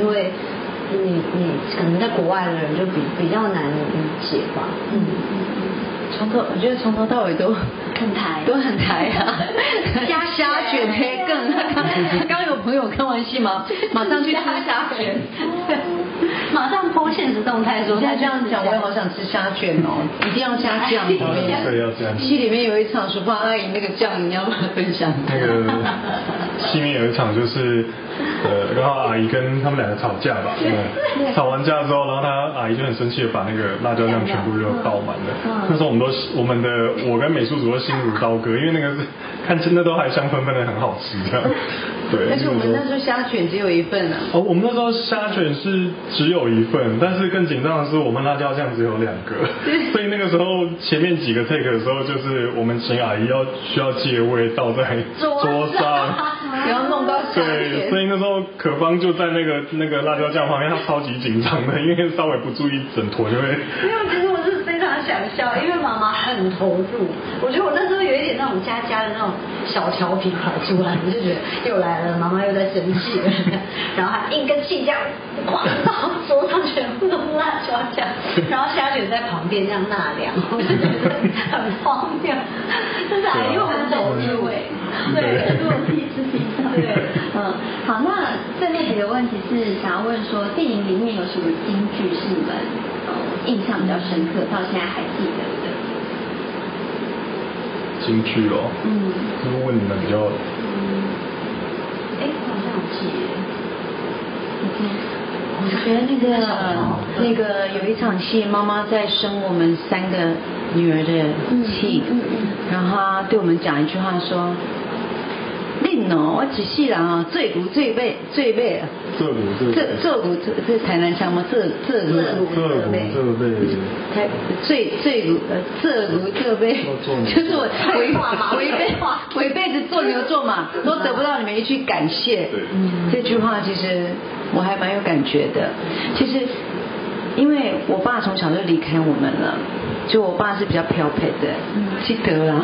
因为你你可能在国外的人就比比较难理解吧。嗯，从头我觉得从头到尾都很 台，都很台啊，虾虾卷黑更。刚有朋友看完戏吗？马上去吃虾卷。马上播现实动态说，现在这样讲，我也好想吃虾卷哦，一定要加酱。对，要这样。戏里面有一场淑芳阿姨那个酱，你要不要分享？那个戏里面有一场就是，呃，然后阿姨跟他们两个吵架吧，吵完架之后，然后他阿姨就很生气的把那个辣椒酱全部就倒满了。那时候我们都我们的我跟美术组都心如刀割，因为那个是看真的都还香喷喷的，很好吃这样。对。但是我们那时候虾卷只有一份啊。哦，我们那时候虾卷是只有。一份，但是更紧张的是，我们辣椒酱只有两个，所以那个时候前面几个 take 的时候，就是我们请阿姨要需要借位倒在桌上，然后弄到对，所以那时候可芳就在那个那个辣椒酱旁边，她超级紧张的，因为稍微不注意，整坨就会。想笑，因为妈妈很投入，我觉得我那时候有一点那种家家的那种小调皮跑出来，我就觉得又来了，妈妈又在生气了，然后还硬跟气这样狂到。桌上全部都是辣椒酱，然后虾卷在旁边这样纳凉，我就觉得很荒谬。但是阿姨又很投入哎，对，是我第一次听到。对，嗯，好，那最后几个问题是想要问说，电影里面有什么京剧是你们印象比较深刻，到现在还记得的？京剧哦，嗯，就问你们比较，哎，好像有记，你听。我觉得那个那个有一场戏，妈妈在生我们三个女儿的气，嗯嗯。然后她对我们讲一句话说：“令哦，我只细人哦，最骨最背最背啊，这骨这这骨这这台南腔吗？这这骨这骨这背，台最最骨呃这骨这背，就是我违违背 违背着做牛做马都得不到你们一句感谢，对。这句话其实。我还蛮有感觉的，其实因为我爸从小就离开我们了，就我爸是比较漂配的，记得啦，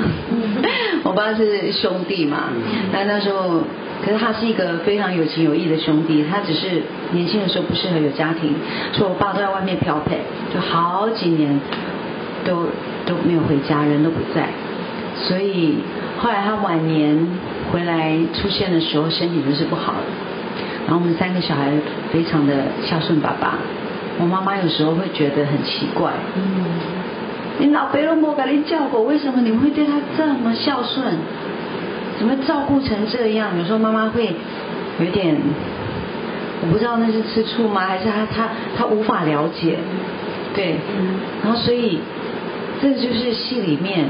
我爸是兄弟嘛，那那时候，可是他是一个非常有情有义的兄弟，他只是年轻的时候不适合有家庭，所以我爸都在外面漂配，就好几年都都没有回家，人都不在，所以后来他晚年回来出现的时候，身体就是不好了。然后我们三个小孩非常的孝顺爸爸，我妈妈有时候会觉得很奇怪，嗯，你老伯都没给你叫过，为什么你会对他这么孝顺？怎么照顾成这样？有时候妈妈会有点，我不知道那是吃醋吗？还是他他他无法了解？对，然后所以这就是戏里面。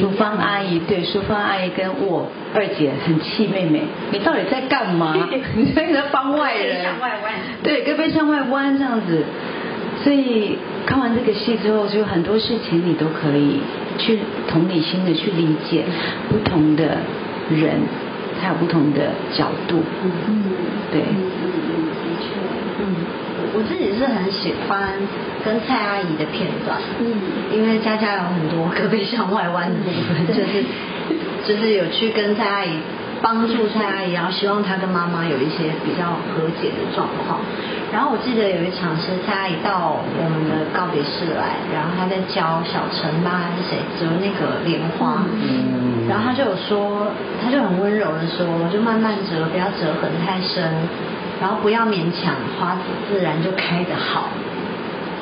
淑芳阿姨对淑芳阿姨跟我二姐很气妹妹，你到底在干嘛？你在在帮外人？向外弯。对，胳膊向外弯这样子。所以看完这个戏之后，就很多事情你都可以去同理心的去理解不同的人，他有不同的角度。嗯嗯，对。嗯我自己是很喜欢跟蔡阿姨的片段，嗯，因为佳佳有很多胳膊向外弯的部分，就是就是有去跟蔡阿姨帮助蔡阿姨，然后希望她跟妈妈有一些比较和解的状况。然后我记得有一场是蔡阿姨到我们的告别室来，然后她在教小陈吧还是谁折那个莲花，嗯，然后她就有说，她就很温柔的说，就慢慢折，不要折痕太深。然后不要勉强，花自自然就开得好。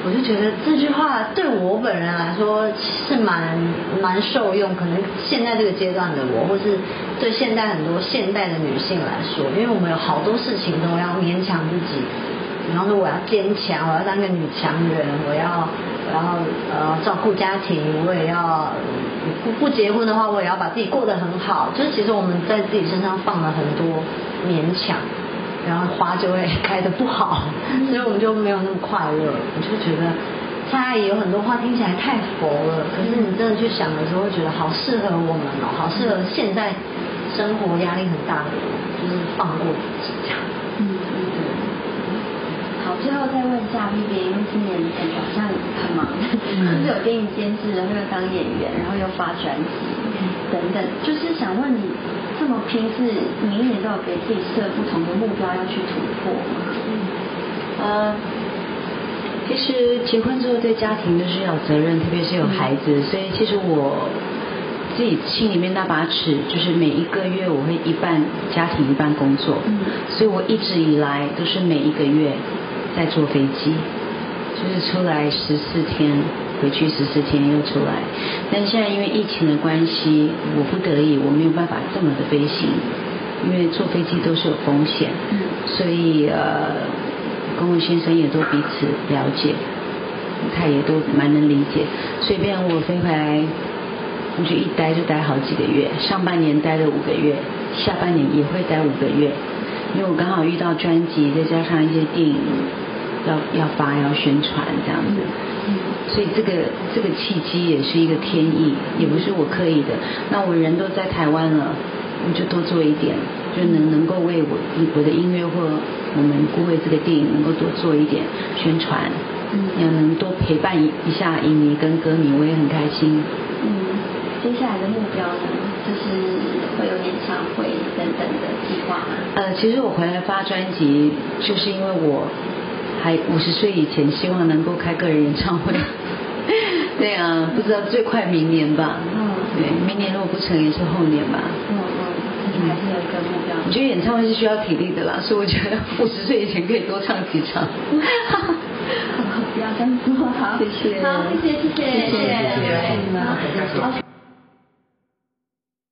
我就觉得这句话对我本人来说是蛮蛮受用，可能现在这个阶段的我，或是对现在很多现代的女性来说，因为我们有好多事情都要勉强自己。然后说我要坚强，我要当个女强人，我要然后呃照顾家庭，我也要不不结婚的话，我也要把自己过得很好。就是其实我们在自己身上放了很多勉强。然后花就会开的不好，所以我们就没有那么快乐。我就觉得蔡阿姨有很多话听起来太佛了，可是你真的去想的时候，会觉得好适合我们哦，好适合现在生活压力很大的人，就是放过自己这样。嗯。好，最后再问一下 B B，因为今年感觉好像很忙，是 不是有电影监制，然后又当演员，然后又发专辑等等，就是想问你。这么拼是，你一年都有给自己设不同的目标要去突破吗？呃，其实结婚之后对家庭都是要责任，特别是有孩子，所以其实我自己心里面那把尺，就是每一个月我会一半家庭一半工作，所以我一直以来都是每一个月在坐飞机，就是出来十四天，回去十四天又出来，但现在因为疫情的关系，我不得已我没有办法这么的飞行。因为坐飞机都是有风险，所以呃，跟我先生也都彼此了解，他也都蛮能理解。所以，便我飞回来，我就一待就待好几个月。上半年待了五个月，下半年也会待五个月。因为我刚好遇到专辑，再加上一些电影要要发要宣传这样子，所以这个这个契机也是一个天意，也不是我刻意的。那我人都在台湾了。我就多做一点，就能能够为我我的音乐或我们顾为这个电影能够多做一点宣传，嗯，要能多陪伴一一下影迷跟歌迷，我也很开心。嗯，接下来的目标呢，就是会有演唱会等等的计划吗？呃，其实我回来发专辑，就是因为我还五十岁以前希望能够开个人演唱会。对啊，不知道最快明年吧。嗯。对，明年如果不成，也是后年吧。嗯嗯，还是有一个目标。我觉得演唱会是需要体力的啦，所以我觉得 五十岁以前可以多唱几场。不要这样说，好，谢谢。好，谢谢，谢谢，谢谢，谢谢。好。